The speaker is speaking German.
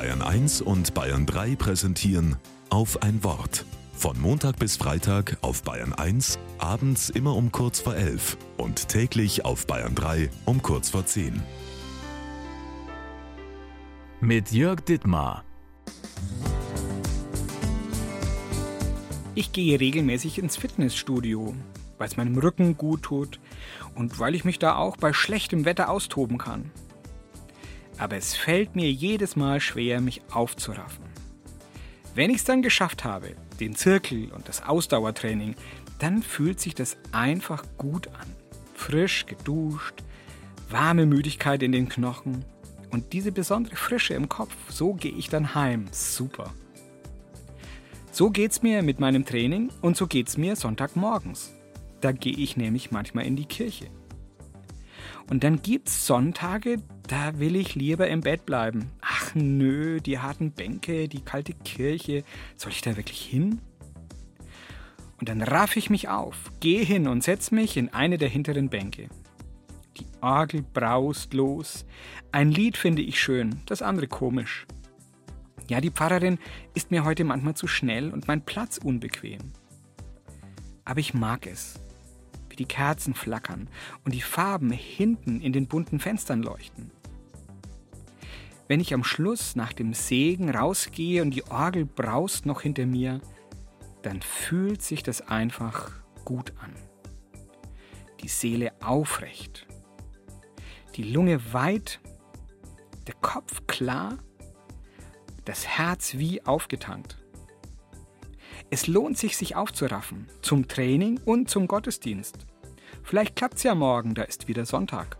Bayern 1 und Bayern 3 präsentieren auf ein Wort. Von Montag bis Freitag auf Bayern 1, abends immer um kurz vor 11 und täglich auf Bayern 3 um kurz vor 10. Mit Jörg Dittmar. Ich gehe regelmäßig ins Fitnessstudio, weil es meinem Rücken gut tut und weil ich mich da auch bei schlechtem Wetter austoben kann aber es fällt mir jedes Mal schwer, mich aufzuraffen. Wenn ich es dann geschafft habe, den Zirkel und das Ausdauertraining, dann fühlt sich das einfach gut an. Frisch geduscht, warme Müdigkeit in den Knochen und diese besondere Frische im Kopf. So gehe ich dann heim. Super. So geht's mir mit meinem Training und so geht's mir Sonntagmorgens. Da gehe ich nämlich manchmal in die Kirche. Und dann gibt's Sonntage, da will ich lieber im Bett bleiben. Ach nö, die harten Bänke, die kalte Kirche, soll ich da wirklich hin? Und dann raff ich mich auf, gehe hin und setz mich in eine der hinteren Bänke. Die Orgel braust los. Ein Lied finde ich schön, das andere komisch. Ja, die Pfarrerin ist mir heute manchmal zu schnell und mein Platz unbequem. Aber ich mag es die Kerzen flackern und die Farben hinten in den bunten Fenstern leuchten. Wenn ich am Schluss nach dem Segen rausgehe und die Orgel braust noch hinter mir, dann fühlt sich das einfach gut an. Die Seele aufrecht, die Lunge weit, der Kopf klar, das Herz wie aufgetankt. Es lohnt sich, sich aufzuraffen, zum Training und zum Gottesdienst. Vielleicht klappt's ja morgen, da ist wieder Sonntag.